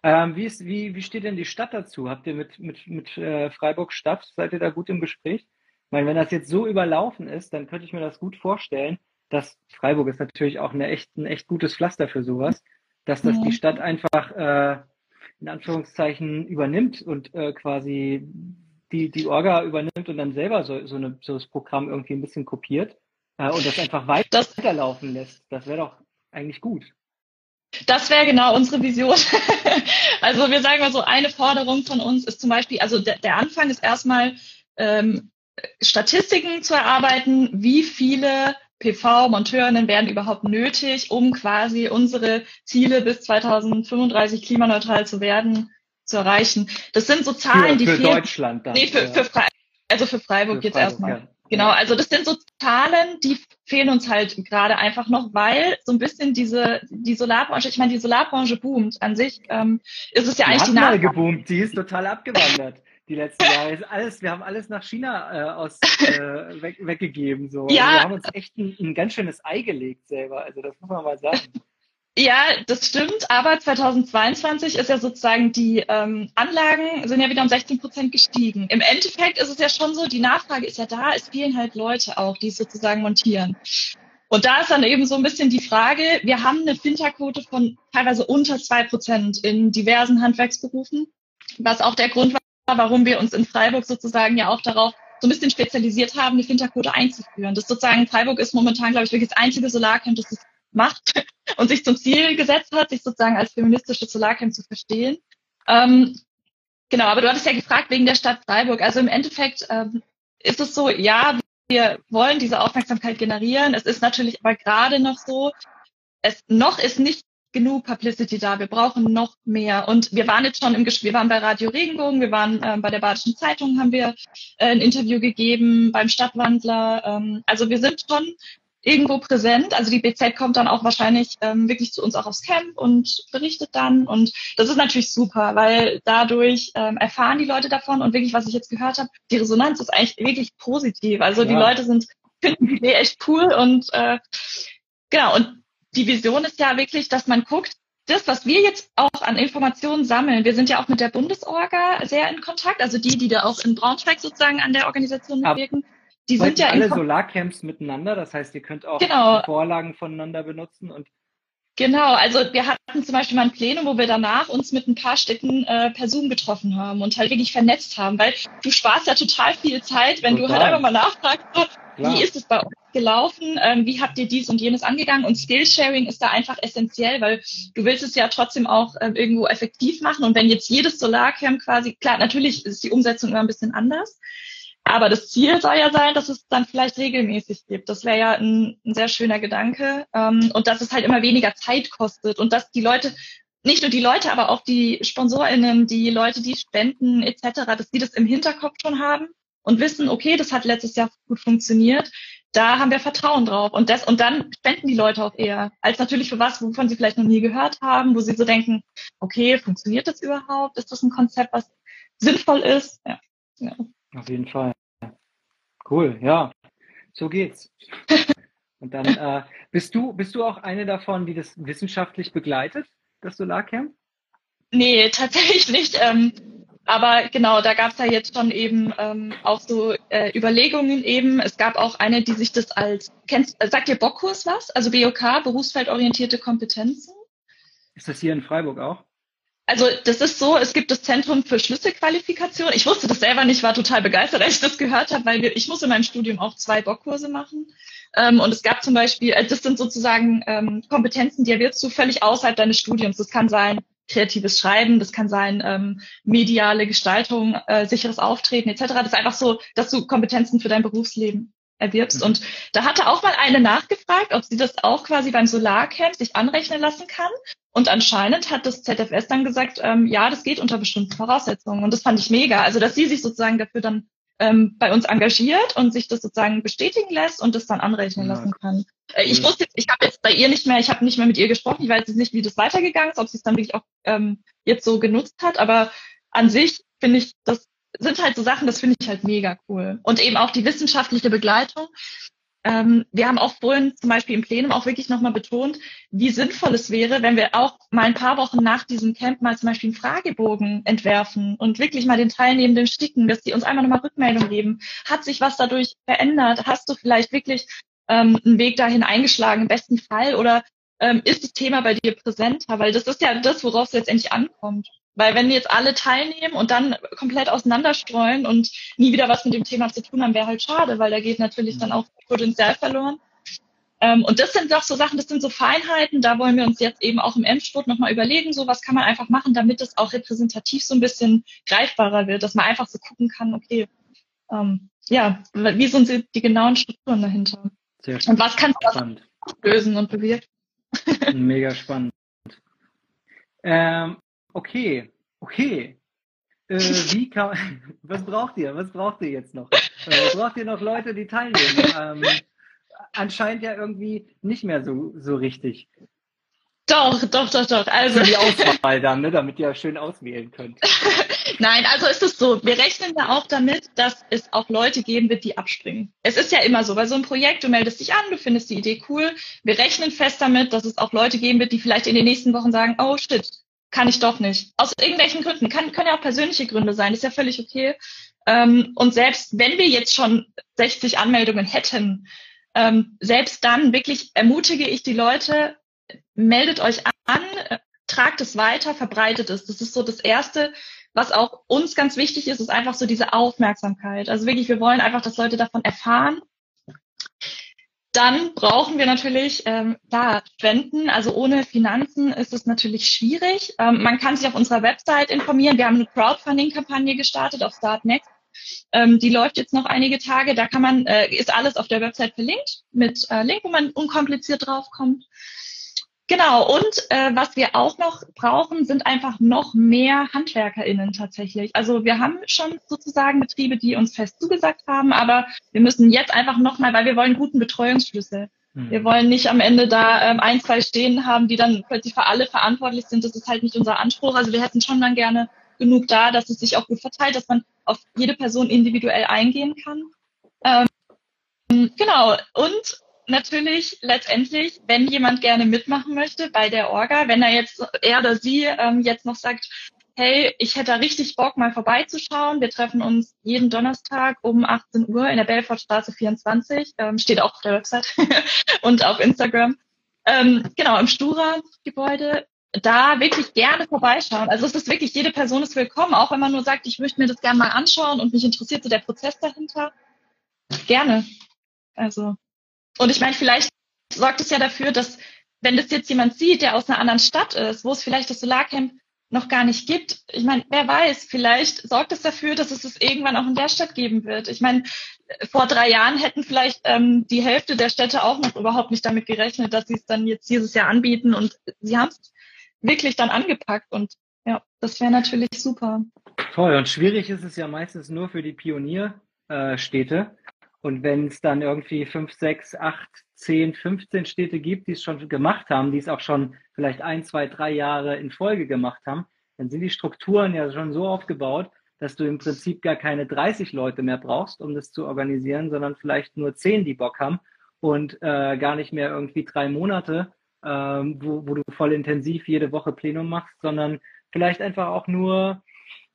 Ähm, wie, ist, wie, wie steht denn die Stadt dazu? Habt ihr mit, mit, mit äh, Freiburg Stadt, seid ihr da gut im Gespräch? Ich meine, wenn das jetzt so überlaufen ist, dann könnte ich mir das gut vorstellen, dass Freiburg ist natürlich auch eine echt, ein echt gutes Pflaster für sowas, dass das ja. die Stadt einfach äh, in Anführungszeichen übernimmt und äh, quasi die, die Orga übernimmt und dann selber so, so, eine, so das Programm irgendwie ein bisschen kopiert äh, und das einfach weiterlaufen lässt. Das wäre doch eigentlich gut. Das wäre genau unsere Vision. <laughs> also wir sagen mal so, eine Forderung von uns ist zum Beispiel, also der, der Anfang ist erstmal ähm, Statistiken zu erarbeiten, wie viele PV-Monteurinnen werden überhaupt nötig, um quasi unsere Ziele bis 2035 klimaneutral zu werden, zu erreichen. Das sind so Zahlen, für, die für fehlen. Deutschland dann. Nee, für, für Fre also für Freiburg für jetzt Freiburg, erstmal. Ja. Genau, also das sind so Zahlen, die fehlen uns halt gerade einfach noch, weil so ein bisschen diese die Solarbranche, ich meine, die Solarbranche boomt an sich, ähm, ist es ja die eigentlich die mal geboomt, die ist total abgewandert. die letzten Jahre ist alles, wir haben alles nach China äh, aus äh, weg, weggegeben. So. Ja. Also wir haben uns echt ein, ein ganz schönes Ei gelegt selber. Also das muss man mal sagen. Ja, das stimmt, aber 2022 ist ja sozusagen die ähm, Anlagen sind ja wieder um 16 Prozent gestiegen. Im Endeffekt ist es ja schon so, die Nachfrage ist ja da, es fehlen halt Leute auch, die sozusagen montieren. Und da ist dann eben so ein bisschen die Frage, wir haben eine Finterquote von teilweise unter zwei Prozent in diversen Handwerksberufen, was auch der Grund war, warum wir uns in Freiburg sozusagen ja auch darauf so ein bisschen spezialisiert haben, eine Finterquote einzuführen. Das sozusagen Freiburg ist momentan, glaube ich, wirklich das einzige Solarcamp, das es macht und sich zum Ziel gesetzt hat, sich sozusagen als feministische Solarcamp zu verstehen. Ähm, genau, aber du hattest ja gefragt wegen der Stadt Freiburg. Also im Endeffekt ähm, ist es so, ja, wir wollen diese Aufmerksamkeit generieren. Es ist natürlich aber gerade noch so, es noch ist nicht genug Publicity da. Wir brauchen noch mehr. Und wir waren jetzt schon im Gespräch, wir waren bei Radio Regenbogen, wir waren äh, bei der Badischen Zeitung, haben wir äh, ein Interview gegeben, beim Stadtwandler. Ähm, also wir sind schon irgendwo präsent. Also die BZ kommt dann auch wahrscheinlich ähm, wirklich zu uns auch aufs Camp und berichtet dann. Und das ist natürlich super, weil dadurch ähm, erfahren die Leute davon und wirklich, was ich jetzt gehört habe, die Resonanz ist eigentlich wirklich positiv. Also ja. die Leute sind, finden die Idee echt cool und äh, genau, und die Vision ist ja wirklich, dass man guckt, das, was wir jetzt auch an Informationen sammeln, wir sind ja auch mit der Bundesorga sehr in Kontakt, also die, die da auch in Braunschweig sozusagen an der Organisation mitwirken. Die sind ja alle Solarcamps miteinander, das heißt, ihr könnt auch genau. Vorlagen voneinander benutzen und Genau, also wir hatten zum Beispiel mal ein Plenum, wo wir danach uns mit ein paar Städten äh, per Zoom getroffen haben und halt wirklich vernetzt haben, weil du sparst ja total viel Zeit, wenn total. du halt einfach mal nachfragst, so, wie ist es bei euch? gelaufen? Ähm, wie habt ihr dies und jenes angegangen? Und Skillsharing ist da einfach essentiell, weil du willst es ja trotzdem auch ähm, irgendwo effektiv machen. Und wenn jetzt jedes Solarcamp quasi, klar, natürlich ist die Umsetzung immer ein bisschen anders. Aber das Ziel soll ja sein, dass es dann vielleicht regelmäßig gibt. Das wäre ja ein, ein, sehr schöner Gedanke. Ähm, und dass es halt immer weniger Zeit kostet und dass die Leute, nicht nur die Leute, aber auch die SponsorInnen, die Leute, die spenden etc., dass die das im Hinterkopf schon haben und wissen, okay, das hat letztes Jahr gut funktioniert. Da haben wir Vertrauen drauf. Und das, und dann spenden die Leute auch eher, als natürlich für was, wovon sie vielleicht noch nie gehört haben, wo sie so denken, okay, funktioniert das überhaupt? Ist das ein Konzept, was sinnvoll ist? Ja. ja. Auf jeden Fall. Cool, ja. So geht's. <laughs> Und dann äh, bist du, bist du auch eine davon, die das wissenschaftlich begleitet, das Solarcamp? Nee, tatsächlich nicht. Ähm, aber genau, da gab es ja jetzt schon eben ähm, auch so äh, Überlegungen eben. Es gab auch eine, die sich das als, kennst, äh, sagt ihr Bockkurs was? Also BOK, berufsfeldorientierte Kompetenzen? Ist das hier in Freiburg auch? Also das ist so, es gibt das Zentrum für Schlüsselqualifikation. Ich wusste das selber nicht, war total begeistert, als ich das gehört habe, weil wir, ich muss in meinem Studium auch zwei Bockkurse machen. Ähm, und es gab zum Beispiel, äh, das sind sozusagen ähm, Kompetenzen, die erwirbst du völlig außerhalb deines Studiums. Das kann sein kreatives Schreiben, das kann sein ähm, mediale Gestaltung, äh, sicheres Auftreten etc. Das ist einfach so, dass du Kompetenzen für dein Berufsleben erwirbst. Mhm. Und da hatte auch mal eine nachgefragt, ob sie das auch quasi beim Solarcamp sich anrechnen lassen kann. Und anscheinend hat das ZFS dann gesagt, ähm, ja, das geht unter bestimmten Voraussetzungen. Und das fand ich mega. Also, dass sie sich sozusagen dafür dann ähm, bei uns engagiert und sich das sozusagen bestätigen lässt und das dann anrechnen ja. lassen kann. Äh, ich wusste, ich habe jetzt bei ihr nicht mehr, ich habe nicht mehr mit ihr gesprochen. Ich weiß jetzt nicht, wie das weitergegangen ist, ob sie es dann wirklich auch ähm, jetzt so genutzt hat. Aber an sich finde ich, das sind halt so Sachen, das finde ich halt mega cool. Und eben auch die wissenschaftliche Begleitung. Ähm, wir haben auch vorhin zum Beispiel im Plenum auch wirklich nochmal betont, wie sinnvoll es wäre, wenn wir auch mal ein paar Wochen nach diesem Camp mal zum Beispiel einen Fragebogen entwerfen und wirklich mal den Teilnehmenden schicken, dass die uns einmal nochmal Rückmeldung geben. Hat sich was dadurch verändert? Hast du vielleicht wirklich ähm, einen Weg dahin eingeschlagen, im besten Fall? Oder ähm, ist das Thema bei dir präsenter? Weil das ist ja das, worauf es letztendlich ankommt. Weil wenn jetzt alle teilnehmen und dann komplett auseinanderstreuen und nie wieder was mit dem Thema zu tun haben, wäre halt schade, weil da geht natürlich dann auch Potenzial verloren. Ähm, und das sind doch so Sachen, das sind so Feinheiten, da wollen wir uns jetzt eben auch im Endspurt nochmal überlegen, so was kann man einfach machen, damit es auch repräsentativ so ein bisschen greifbarer wird, dass man einfach so gucken kann, okay, ähm, ja, wie sind die genauen Strukturen dahinter? Sehr und was kann man lösen und bewirken? Mega spannend. Ähm, Okay, okay. Äh, <laughs> wie kann, <laughs> was braucht ihr? Was braucht ihr jetzt noch? Äh, braucht ihr noch Leute, die teilnehmen? <laughs> Ähm, anscheinend ja irgendwie nicht mehr so, so richtig. Doch, doch, doch, doch. Also Für die Auswahl dann, ne, damit ihr schön auswählen könnt. Nein, also ist es so. Wir rechnen ja auch damit, dass es auch Leute geben wird, die abspringen. Es ist ja immer so, bei so einem Projekt, du meldest dich an, du findest die Idee cool. Wir rechnen fest damit, dass es auch Leute geben wird, die vielleicht in den nächsten Wochen sagen, oh shit, kann ich doch nicht. Aus irgendwelchen Gründen. Kann, können ja auch persönliche Gründe sein, ist ja völlig okay. Ähm, und selbst wenn wir jetzt schon 60 Anmeldungen hätten, ähm, selbst dann wirklich ermutige ich die Leute, meldet euch an, äh, tragt es weiter, verbreitet es. Das ist so das Erste, was auch uns ganz wichtig ist, ist einfach so diese Aufmerksamkeit. Also wirklich, wir wollen einfach, dass Leute davon erfahren dann brauchen wir natürlich ähm, da Spenden. Also ohne Finanzen ist es natürlich schwierig. Ähm, man kann sich auf unserer Website informieren. Wir haben eine Crowdfunding-Kampagne gestartet auf Startnext. Ähm, die läuft jetzt noch einige Tage. Da kann man, äh, ist alles auf der Website verlinkt mit äh, Link, wo man unkompliziert draufkommt. Genau, und äh, was wir auch noch brauchen, sind einfach noch mehr HandwerkerInnen tatsächlich. Also wir haben schon sozusagen Betriebe, die uns fest zugesagt haben, aber wir müssen jetzt einfach nochmal, weil wir wollen guten Betreuungsschlüssel. Mhm. Wir wollen nicht am Ende da ähm, ein, zwei stehen haben, die dann plötzlich für alle verantwortlich sind. Das ist halt nicht unser Anspruch. Also wir hätten schon dann gerne genug da, dass es sich auch gut verteilt, dass man auf jede Person individuell eingehen kann. Ähm, genau, und natürlich letztendlich, wenn jemand gerne mitmachen möchte bei der Orga, wenn er jetzt, er oder sie ähm, jetzt noch sagt, hey, ich hätte richtig Bock, mal vorbeizuschauen. Wir treffen uns jeden Donnerstag um 18 Uhr in der Belfortstraße 24, ähm, steht auch auf der Website <laughs> und auf Instagram. Ähm, genau, im Stura-Gebäude. Da wirklich gerne vorbeischauen. Also es ist wirklich, jede Person ist willkommen, auch wenn man nur sagt, ich möchte mir das gerne mal anschauen und mich interessiert so der Prozess dahinter. Gerne. Also und ich meine, vielleicht sorgt es ja dafür, dass wenn das jetzt jemand sieht, der aus einer anderen Stadt ist, wo es vielleicht das Solarcamp noch gar nicht gibt. Ich meine, wer weiß, vielleicht sorgt es dafür, dass es es irgendwann auch in der Stadt geben wird. Ich meine, vor drei Jahren hätten vielleicht ähm, die Hälfte der Städte auch noch überhaupt nicht damit gerechnet, dass sie es dann jetzt dieses Jahr anbieten und sie haben es wirklich dann angepackt und ja, das wäre natürlich super. Toll. Und schwierig ist es ja meistens nur für die Pionierstädte. Und wenn es dann irgendwie fünf, sechs, acht, zehn, 15 Städte gibt, die es schon gemacht haben, die es auch schon vielleicht ein, zwei, drei Jahre in Folge gemacht haben, dann sind die Strukturen ja schon so aufgebaut, dass du im Prinzip gar keine 30 Leute mehr brauchst, um das zu organisieren, sondern vielleicht nur zehn, die Bock haben und äh, gar nicht mehr irgendwie drei Monate, ähm, wo, wo du voll intensiv jede Woche Plenum machst, sondern vielleicht einfach auch nur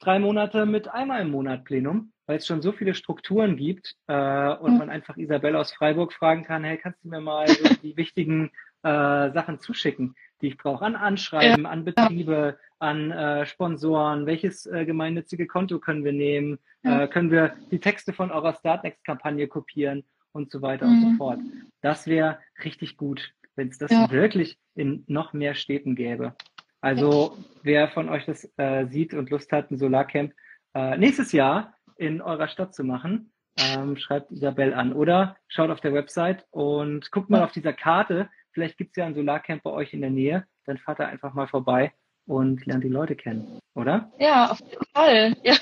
drei Monate mit einmal im Monat Plenum, weil es schon so viele Strukturen gibt äh, und mhm. man einfach Isabelle aus Freiburg fragen kann, hey, kannst du mir mal so die wichtigen äh, Sachen zuschicken, die ich brauche, an Anschreiben, ja. an Betriebe, an äh, Sponsoren, welches äh, gemeinnützige Konto können wir nehmen, ja. äh, können wir die Texte von eurer Startnext-Kampagne kopieren und so weiter mhm. und so mhm. fort. Das wäre richtig gut, wenn es das ja. wirklich in noch mehr Städten gäbe. Also wer von euch das äh, sieht und Lust hat, ein Solarcamp äh, nächstes Jahr in eurer Stadt zu machen, ähm, schreibt Isabel an oder schaut auf der Website und guckt mal auf dieser Karte. Vielleicht gibt es ja ein Solarcamp bei euch in der Nähe. Dann fahrt da einfach mal vorbei und lernt die Leute kennen, oder? Ja, auf jeden Fall. <laughs> Ja,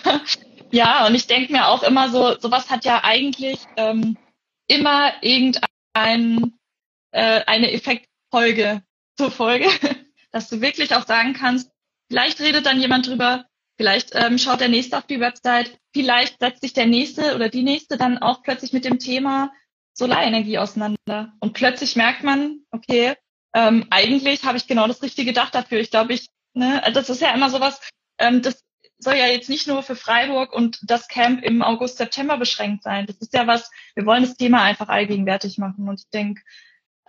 ja und ich denke mir auch immer so, sowas hat ja eigentlich ähm, immer irgendein äh, eine Effektfolge zur Folge <laughs> dass du wirklich auch sagen kannst, vielleicht redet dann jemand drüber, vielleicht ähm, schaut der Nächste auf die Website, vielleicht setzt sich der Nächste oder die Nächste dann auch plötzlich mit dem Thema Solarenergie auseinander. Und plötzlich merkt man, okay, ähm, eigentlich habe ich genau das richtige Dach dafür. Ich glaube, ich, ne, das ist ja immer sowas, ähm, das soll ja jetzt nicht nur für Freiburg und das Camp im August, September beschränkt sein. Das ist ja was, wir wollen das Thema einfach allgegenwärtig machen. Und ich denke,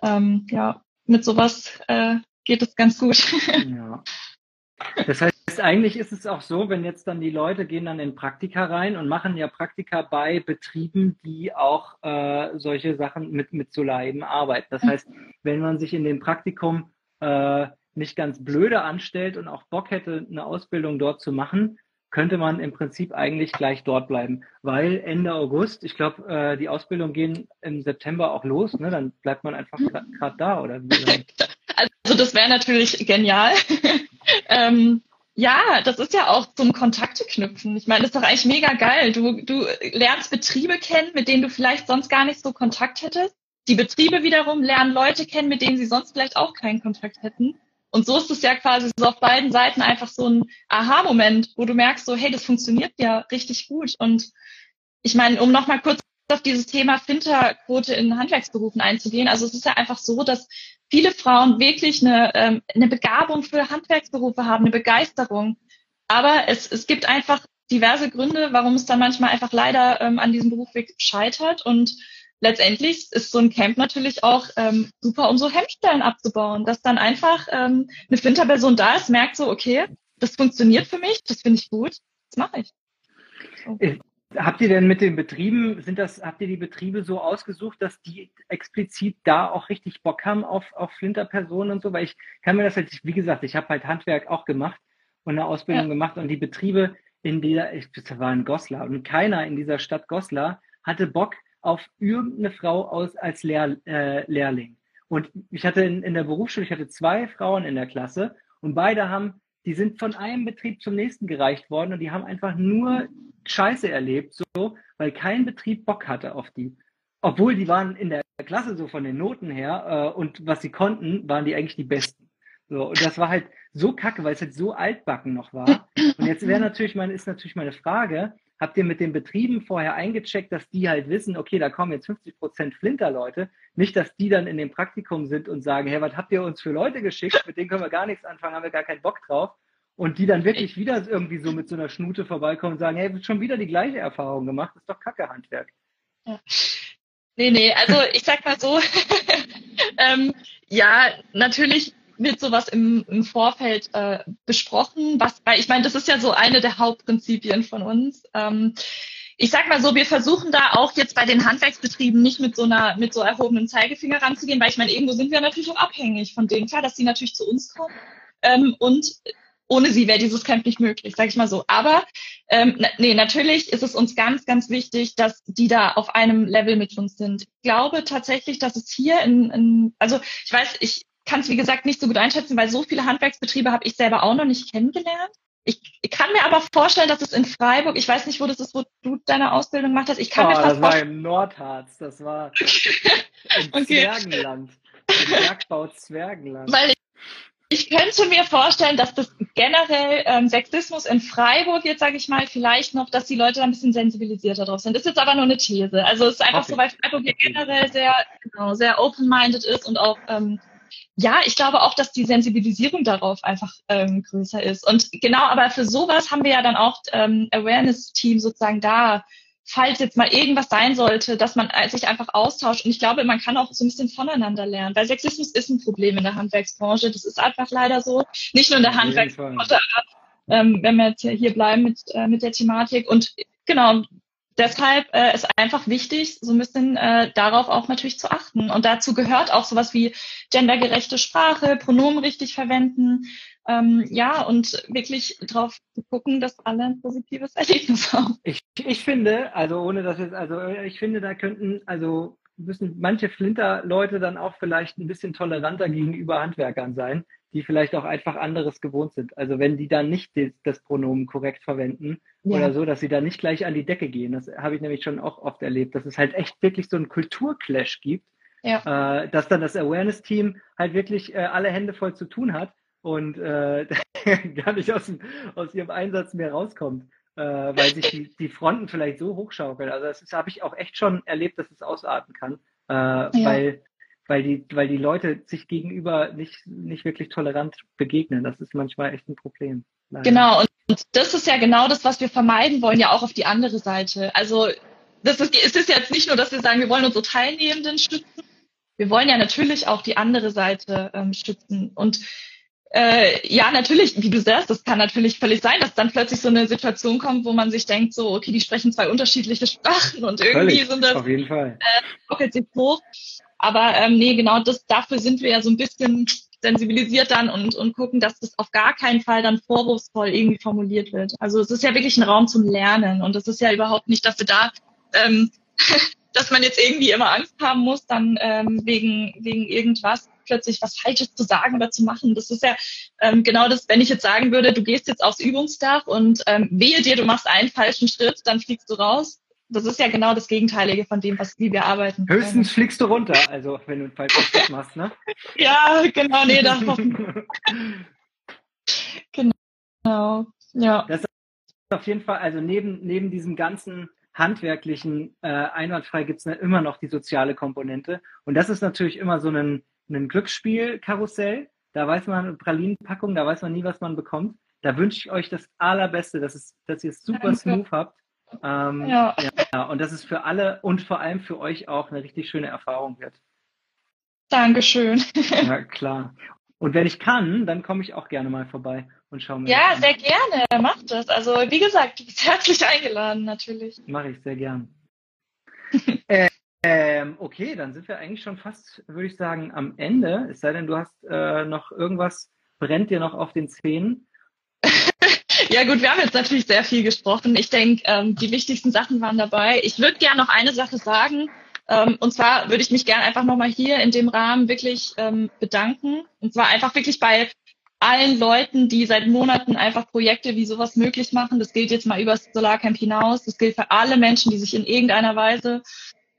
ähm, ja, mit sowas äh, geht es ganz gut. Ja. <laughs> Das heißt, eigentlich ist es auch so, wenn jetzt dann die Leute gehen dann in Praktika rein und machen ja Praktika bei Betrieben, die auch äh, solche Sachen mit, mit Solar arbeiten. Das heißt, wenn man sich in dem Praktikum äh, nicht ganz blöde anstellt und auch Bock hätte, eine Ausbildung dort zu machen, könnte man im Prinzip eigentlich gleich dort bleiben, weil Ende August, ich glaube, äh, die Ausbildung gehen im September auch los, ne? dann bleibt man einfach gerade da oder wie? <laughs> Also das wäre natürlich genial. Ähm, ja, das ist ja auch zum Kontakte knüpfen. Ich meine, das ist doch eigentlich mega geil. Du, du lernst Betriebe kennen, mit denen du vielleicht sonst gar nicht so Kontakt hättest. Die Betriebe wiederum lernen Leute kennen, mit denen sie sonst vielleicht auch keinen Kontakt hätten. Und so ist es ja quasi so auf beiden Seiten einfach so ein Aha-Moment, wo du merkst, so, hey, das funktioniert ja richtig gut. Und ich meine, um nochmal kurz auf dieses Thema Finterquote in Handwerksberufen einzugehen. Also es ist ja einfach so, dass viele Frauen wirklich eine, ähm, eine Begabung für Handwerksberufe haben, eine Begeisterung. Aber es, es gibt einfach diverse Gründe, warum es dann manchmal einfach leider ähm, an diesem Berufsweg scheitert. Und letztendlich ist so ein Camp natürlich auch ähm, super, um so Hemmstellen abzubauen, dass dann einfach ähm, eine Flinterperson da ist, merkt so, okay, das funktioniert für mich, das finde ich gut, das mache ich. So. Habt ihr denn mit den Betrieben, sind das, habt ihr die Betriebe so ausgesucht, dass die explizit da auch richtig Bock haben auf, auf Flinterpersonen und so? Weil ich kann mir das halt, wie gesagt, ich habe halt Handwerk auch gemacht und eine Ausbildung ja. gemacht und die Betriebe in dieser, ich war in Goslar und keiner in dieser Stadt Goslar hatte Bock auf irgendeine Frau aus, als Lehr, äh, Lehrling. Und ich hatte in, in der Berufsschule, ich hatte zwei Frauen in der Klasse und beide haben die sind von einem Betrieb zum nächsten gereicht worden und die haben einfach nur Scheiße erlebt, so, weil kein Betrieb Bock hatte auf die. Obwohl die waren in der Klasse so von den Noten her äh, und was sie konnten, waren die eigentlich die Besten. So, und das war halt so kacke, weil es halt so altbacken noch war. Und jetzt wäre natürlich meine, ist natürlich meine Frage, habt ihr mit den Betrieben vorher eingecheckt, dass die halt wissen, okay, da kommen jetzt 50 Prozent Flinterleute, nicht, dass die dann in dem Praktikum sind und sagen, hey, was habt ihr uns für Leute geschickt, mit denen können wir gar nichts anfangen, haben wir gar keinen Bock drauf. Und die dann wirklich wieder irgendwie so mit so einer Schnute vorbeikommen und sagen, hey, schon wieder die gleiche Erfahrung gemacht, das ist doch Kacke Handwerk. Ja. Nee, nee, also ich sag mal so, <laughs> ähm, ja, natürlich wird sowas im, im Vorfeld äh, besprochen, was, weil ich meine, das ist ja so eine der Hauptprinzipien von uns. Ähm, ich sag mal so, wir versuchen da auch jetzt bei den Handwerksbetrieben nicht mit so einer, mit so erhobenen Zeigefinger ranzugehen, weil ich meine, irgendwo sind wir natürlich auch abhängig von denen. Klar, dass sie natürlich zu uns kommen. Ähm, und ohne sie wäre dieses Camp nicht möglich, sage ich mal so. Aber ähm, nee, natürlich ist es uns ganz, ganz wichtig, dass die da auf einem Level mit uns sind. Ich glaube tatsächlich, dass es hier in, in also ich weiß, ich kann es wie gesagt nicht so gut einschätzen, weil so viele Handwerksbetriebe habe ich selber auch noch nicht kennengelernt. Ich, ich kann mir aber vorstellen, dass es in Freiburg, ich weiß nicht, wo das ist, wo du deine Ausbildung gemacht hast. Ich kann oh, mir fast das war im Nordharz, das war <laughs> im okay. Zwergenland, im Bergbau Zwergenland. Weil ich könnte mir vorstellen, dass das generell ähm, Sexismus in Freiburg jetzt sage ich mal vielleicht noch, dass die Leute da ein bisschen sensibilisierter drauf sind. Das ist jetzt aber nur eine These. Also es ist einfach okay. so, weil Freiburg hier generell sehr genau, sehr open-minded ist und auch ähm, ja, ich glaube auch, dass die Sensibilisierung darauf einfach ähm, größer ist. Und genau, aber für sowas haben wir ja dann auch ähm, Awareness-Team sozusagen da, falls jetzt mal irgendwas sein sollte, dass man sich einfach austauscht. Und ich glaube, man kann auch so ein bisschen voneinander lernen, weil Sexismus ist ein Problem in der Handwerksbranche. Das ist einfach leider so. Nicht nur in der Handwerksbranche, ähm, wenn wir jetzt hier bleiben mit, äh, mit der Thematik. Und genau, deshalb äh, ist einfach wichtig, so ein bisschen äh, darauf auch natürlich zu achten. Und dazu gehört auch sowas wie gendergerechte Sprache, Pronomen richtig verwenden, ähm, ja, und wirklich drauf zu gucken, dass alle ein positives <laughs> Erlebnis haben. Ich, ich finde, also ohne dass jetzt, also ich finde, da könnten, also müssen manche Flinter-Leute dann auch vielleicht ein bisschen toleranter gegenüber Handwerkern sein, die vielleicht auch einfach anderes gewohnt sind. Also wenn die dann nicht das Pronomen korrekt verwenden ja. oder so, dass sie da nicht gleich an die Decke gehen. Das habe ich nämlich schon auch oft erlebt, dass es halt echt wirklich so einen Kulturclash gibt, ja. äh, dass dann das Awareness-Team halt wirklich äh, alle Hände voll zu tun hat und äh, <laughs> gar nicht aus, aus ihrem Einsatz mehr rauskommt, äh, weil sich die, die Fronten vielleicht so hochschaukeln. Also das habe ich auch echt schon erlebt, dass es ausarten kann, äh, ja. weil weil die, weil die Leute sich gegenüber nicht, nicht wirklich tolerant begegnen. Das ist manchmal echt ein Problem. Leider. Genau, und das ist ja genau das, was wir vermeiden wollen, ja auch auf die andere Seite. Also das ist, es ist jetzt nicht nur, dass wir sagen, wir wollen unsere Teilnehmenden schützen, wir wollen ja natürlich auch die andere Seite ähm, schützen. Und äh, ja, natürlich, wie du sagst, das kann natürlich völlig sein, dass dann plötzlich so eine Situation kommt, wo man sich denkt, so, okay, die sprechen zwei unterschiedliche Sprachen und irgendwie völlig, sind das auf jeden Fall. Äh, sich hoch. Aber ähm, nee, genau das, dafür sind wir ja so ein bisschen sensibilisiert dann und, und gucken, dass das auf gar keinen Fall dann vorwurfsvoll irgendwie formuliert wird. Also es ist ja wirklich ein Raum zum Lernen und es ist ja überhaupt nicht dafür da, ähm, <laughs> dass man jetzt irgendwie immer Angst haben muss, dann ähm, wegen, wegen irgendwas plötzlich was Falsches zu sagen oder zu machen. Das ist ja ähm, genau das, wenn ich jetzt sagen würde, du gehst jetzt aufs Übungsdach und ähm, wehe dir, du machst einen falschen Schritt, dann fliegst du raus das ist ja genau das Gegenteilige von dem, was wie wir arbeiten. Höchstens fliegst du runter, also wenn du einen Schritt machst, ne? <laughs> ja, genau, nee, das <laughs> Genau. Ja. Das ist auf jeden Fall, also neben, neben diesem ganzen handwerklichen äh, einwandfrei gibt es immer noch die soziale Komponente. Und das ist natürlich immer so ein, ein Glücksspiel-Karussell. Da weiß man, Pralinenpackung, da weiß man nie, was man bekommt. Da wünsche ich euch das Allerbeste, dass, es, dass ihr es super Danke. smooth habt ähm, ja. ja. Und dass es für alle und vor allem für euch auch eine richtig schöne Erfahrung wird. Dankeschön. Ja, klar. Und wenn ich kann, dann komme ich auch gerne mal vorbei und schaue mir. Ja, sehr gerne. Mach das. Also wie gesagt, du bist <laughs> herzlich eingeladen, natürlich. Mache ich sehr gern. äh, <laughs> ähm, okay, dann sind wir eigentlich schon fast, würde ich sagen, am Ende. Es sei denn, du hast äh, noch irgendwas, brennt dir noch auf den Zähnen. <laughs> Ja gut, wir haben jetzt natürlich sehr viel gesprochen. Ich denke, ähm, die wichtigsten Sachen waren dabei. Ich würde gerne noch eine Sache sagen. Ähm, und zwar würde ich mich gerne einfach nochmal hier in dem Rahmen wirklich ähm, bedanken. Und zwar einfach wirklich bei allen Leuten, die seit Monaten einfach Projekte wie sowas möglich machen. Das gilt jetzt mal über das Solarcamp hinaus. Das gilt für alle Menschen, die sich in irgendeiner Weise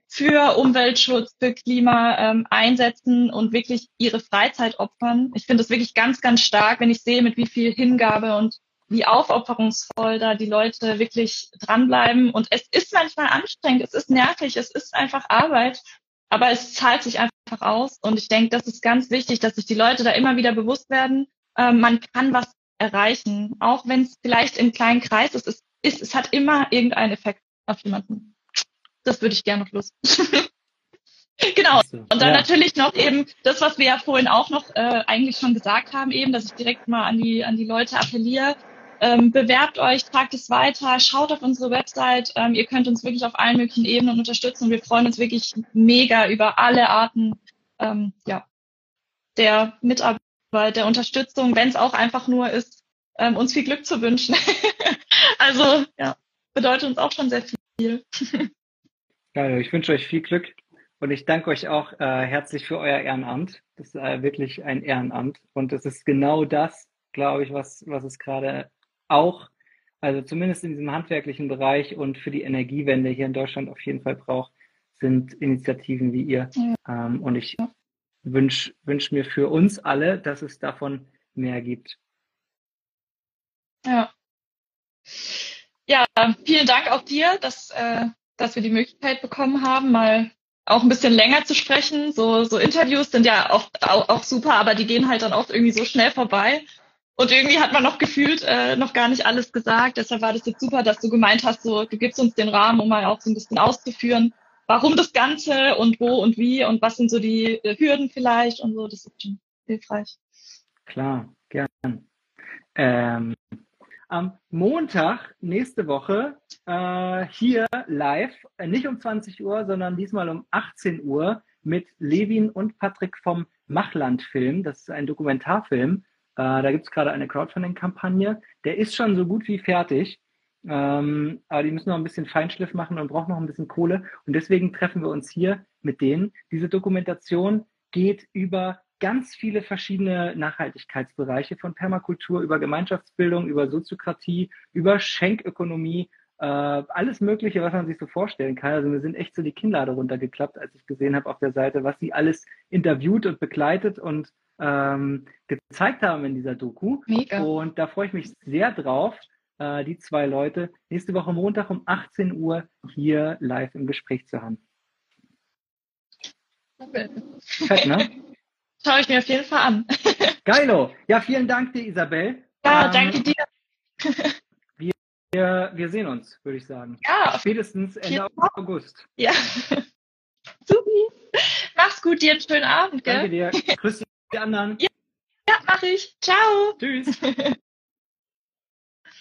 für Umweltschutz, für Klima ähm, einsetzen und wirklich ihre Freizeit opfern. Ich finde das wirklich ganz, ganz stark, wenn ich sehe, mit wie viel Hingabe und wie aufopferungsvoll da die Leute wirklich dranbleiben. Und es ist manchmal anstrengend, es ist nervig, es ist einfach Arbeit, aber es zahlt sich einfach aus. Und ich denke, das ist ganz wichtig, dass sich die Leute da immer wieder bewusst werden, äh, man kann was erreichen, auch wenn es vielleicht im kleinen Kreis ist. Es, ist, es hat immer irgendeinen Effekt auf jemanden. Das würde ich gerne noch los. <laughs> Genau. Und dann ja. natürlich noch eben das, was wir ja vorhin auch noch äh, eigentlich schon gesagt haben, eben, dass ich direkt mal an die an die Leute appelliere ähm, bewerbt euch, tragt es weiter, schaut auf unsere Website. Ähm, ihr könnt uns wirklich auf allen möglichen Ebenen unterstützen. Wir freuen uns wirklich mega über alle Arten ähm, ja, der Mitarbeit, der Unterstützung, wenn es auch einfach nur ist, ähm, uns viel Glück zu wünschen. <laughs> also ja, bedeutet uns auch schon sehr viel. <laughs> Geil, ich wünsche euch viel Glück und ich danke euch auch äh, herzlich für euer Ehrenamt. Das ist äh, wirklich ein Ehrenamt und es ist genau das, glaube ich, was, was es gerade auch, also zumindest in diesem handwerklichen Bereich und für die Energiewende hier in Deutschland auf jeden Fall braucht, sind Initiativen wie ihr. Ja. Ähm, und ich wünsche wünsch mir für uns alle, dass es davon mehr gibt. Ja. Ja, vielen Dank auch dir, dass, äh, dass wir die Möglichkeit bekommen haben, mal auch ein bisschen länger zu sprechen. So, so Interviews sind ja oft auch, auch super, aber die gehen halt dann oft irgendwie so schnell vorbei. Und irgendwie hat man noch gefühlt äh, noch gar nicht alles gesagt. Deshalb war das jetzt super, dass du gemeint hast, so du gibst uns den Rahmen, um mal auch so ein bisschen auszuführen, warum das Ganze und wo und wie und was sind so die äh, Hürden vielleicht und so. Das ist schon hilfreich. Klar, gern. Ähm, am Montag nächste Woche äh, hier live, äh, nicht um 20 Uhr, sondern diesmal um 18 Uhr mit Levin und Patrick vom Machland-Film. Das ist ein Dokumentarfilm äh, da gibt es gerade eine Crowdfunding-Kampagne. Der ist schon so gut wie fertig. Ähm, aber die müssen noch ein bisschen Feinschliff machen und brauchen noch ein bisschen Kohle. Und deswegen treffen wir uns hier mit denen. Diese Dokumentation geht über ganz viele verschiedene Nachhaltigkeitsbereiche von Permakultur über Gemeinschaftsbildung, über Soziokratie, über Schenkökonomie, äh, alles Mögliche, was man sich so vorstellen kann. Also mir sind echt so die Kinnlade runtergeklappt, als ich gesehen habe auf der Seite, was sie alles interviewt und begleitet und ähm, gezeigt haben in dieser Doku. Mega. Und da freue ich mich sehr drauf, äh, die zwei Leute nächste Woche Montag um 18 Uhr hier live im Gespräch zu haben. Fett, ne? <laughs> Schaue ich mir auf jeden Fall an. <laughs> Geilo. Ja, vielen Dank dir, Isabel. Ja, ähm, danke dir. wir, wir sehen uns, würde ich sagen. Ja. Spätestens Ende August. Ja. <laughs> Supi. Mach's gut, dir einen schönen Abend, gell? Danke dir. Grüß die anderen. Ja, ja mach ich. Ciao. Tschüss. <laughs>